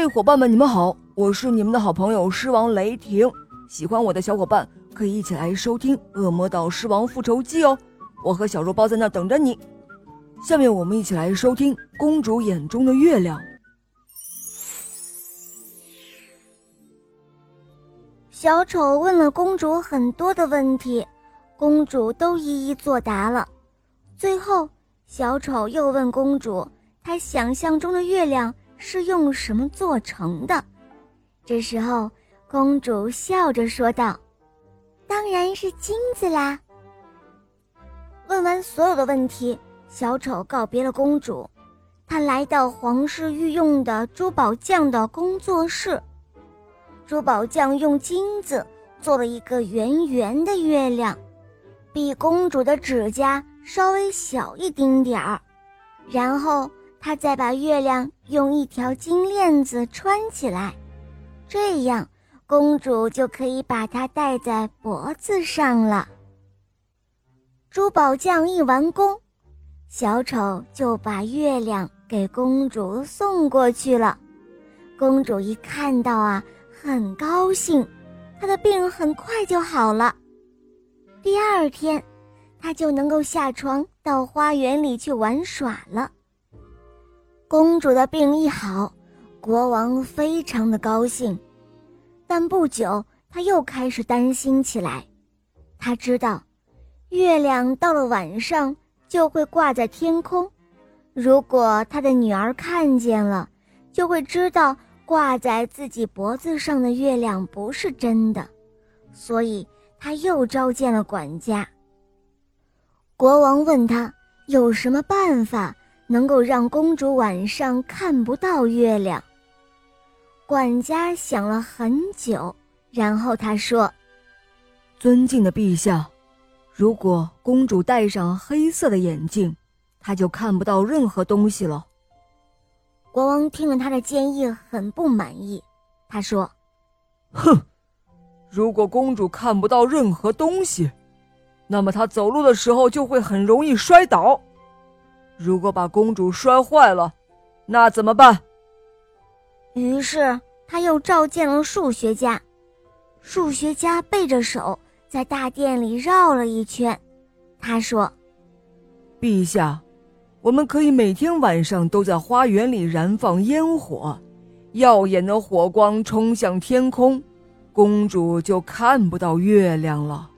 嘿，伙伴们，你们好，我是你们的好朋友狮王雷霆。喜欢我的小伙伴可以一起来收听《恶魔岛狮王复仇记》哦，我和小肉包在那等着你。下面我们一起来收听《公主眼中的月亮》。小丑问了公主很多的问题，公主都一一作答了。最后，小丑又问公主：“他想象中的月亮是用什么做成的？”这时候，公主笑着说道：“当然是金子啦。”问完所有的问题，小丑告别了公主，他来到皇室御用的珠宝匠的工作室。珠宝匠用金子做了一个圆圆的月亮，比公主的指甲稍微小一丁点儿。然后他再把月亮用一条金链子穿起来，这样公主就可以把它戴在脖子上了。珠宝匠一完工，小丑就把月亮给公主送过去了。公主一看到啊。很高兴，她的病很快就好了。第二天，他就能够下床到花园里去玩耍了。公主的病一好，国王非常的高兴，但不久他又开始担心起来。他知道，月亮到了晚上就会挂在天空，如果他的女儿看见了，就会知道。挂在自己脖子上的月亮不是真的，所以他又召见了管家。国王问他有什么办法能够让公主晚上看不到月亮。管家想了很久，然后他说：“尊敬的陛下，如果公主戴上黑色的眼镜，她就看不到任何东西了。”国王听了他的建议，很不满意。他说：“哼，如果公主看不到任何东西，那么她走路的时候就会很容易摔倒。如果把公主摔坏了，那怎么办？”于是他又召见了数学家。数学家背着手在大殿里绕了一圈。他说：“陛下。”我们可以每天晚上都在花园里燃放烟火，耀眼的火光冲向天空，公主就看不到月亮了。